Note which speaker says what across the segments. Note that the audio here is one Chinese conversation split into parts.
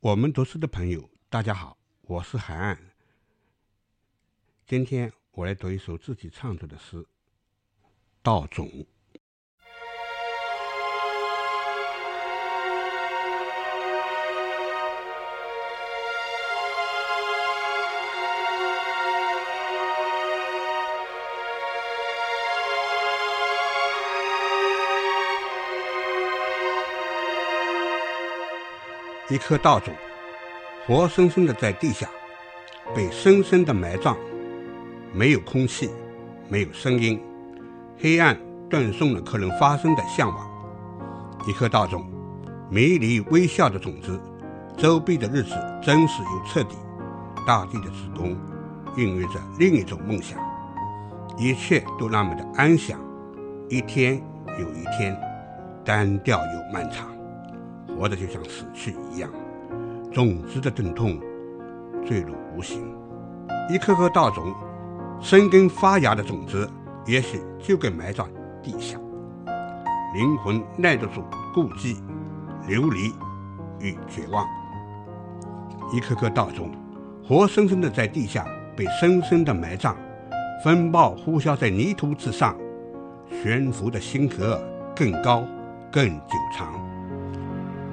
Speaker 1: 我们读书的朋友，大家好，我是海岸。今天我来读一首自己创作的诗《稻种》。一颗稻种，活生生的在地下，被深深的埋葬。没有空气，没有声音，黑暗断送了可能发生的向往。一颗稻种，迷离微笑的种子，周闭的日子真实又彻底。大地的子宫，孕育着另一种梦想。一切都那么的安详，一天又一天，单调又漫长。活的就像死去一样，种子的疼痛坠入无形。一颗颗稻种，生根发芽的种子，也许就该埋在地下。灵魂耐得住孤寂、流离与绝望。一颗颗稻种，活生生的在地下被深深的埋葬。风暴呼啸在泥土之上，悬浮的星河更高、更久长。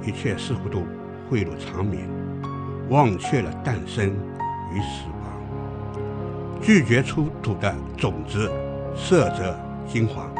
Speaker 1: 一切似乎都汇入长眠，忘却了诞生与死亡。拒绝出土的种子，色泽金黄。